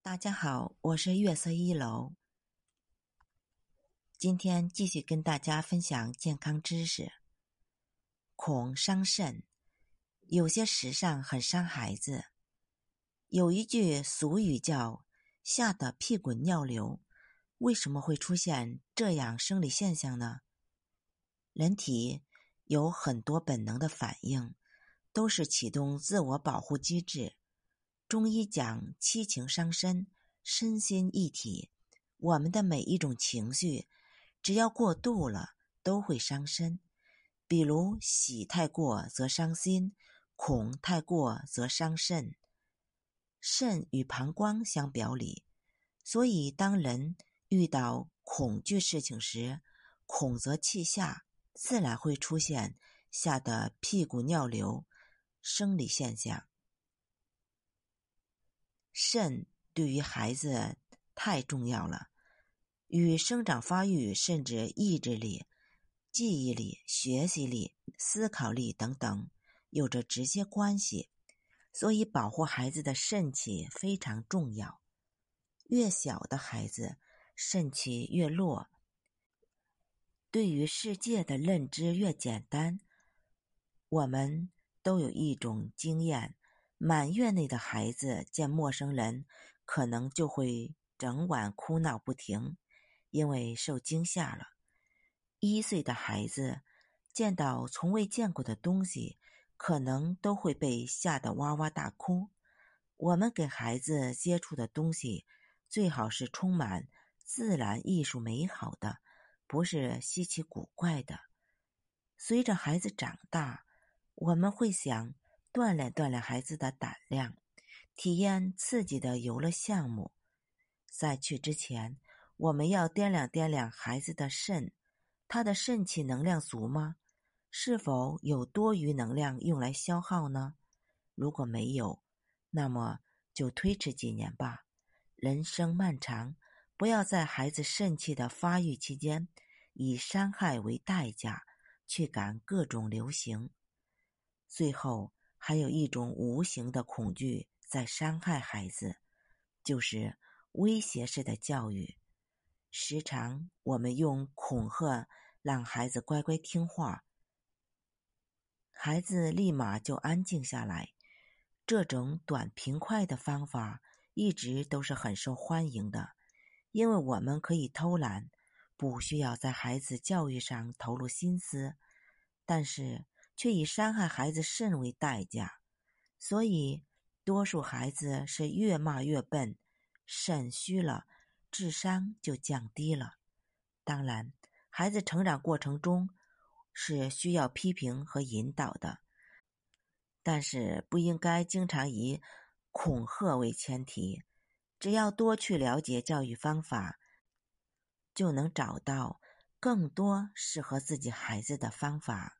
大家好，我是月色一楼。今天继续跟大家分享健康知识。恐伤肾，有些时尚很伤孩子。有一句俗语叫“吓得屁滚尿流”，为什么会出现这样生理现象呢？人体有很多本能的反应，都是启动自我保护机制。中医讲七情伤身，身心一体。我们的每一种情绪，只要过度了，都会伤身。比如喜太过则伤心，恐太过则伤肾。肾与膀胱相表里，所以当人遇到恐惧事情时，恐则气下，自然会出现吓得屁股尿流生理现象。肾对于孩子太重要了，与生长发育甚至意志力、记忆力、学习力、思考力等等有着直接关系，所以保护孩子的肾气非常重要。越小的孩子肾气越弱，对于世界的认知越简单。我们都有一种经验。满月内的孩子见陌生人，可能就会整晚哭闹不停，因为受惊吓了。一岁的孩子见到从未见过的东西，可能都会被吓得哇哇大哭。我们给孩子接触的东西，最好是充满自然、艺术、美好的，不是稀奇古怪的。随着孩子长大，我们会想。锻炼锻炼孩子的胆量，体验刺激的游乐项目。在去之前，我们要掂量掂量孩子的肾，他的肾气能量足吗？是否有多余能量用来消耗呢？如果没有，那么就推迟几年吧。人生漫长，不要在孩子肾气的发育期间，以伤害为代价去赶各种流行，最后。还有一种无形的恐惧在伤害孩子，就是威胁式的教育。时常我们用恐吓让孩子乖乖听话，孩子立马就安静下来。这种短平快的方法一直都是很受欢迎的，因为我们可以偷懒，不需要在孩子教育上投入心思。但是。却以伤害孩子肾为代价，所以多数孩子是越骂越笨，肾虚了，智商就降低了。当然，孩子成长过程中是需要批评和引导的，但是不应该经常以恐吓为前提。只要多去了解教育方法，就能找到更多适合自己孩子的方法。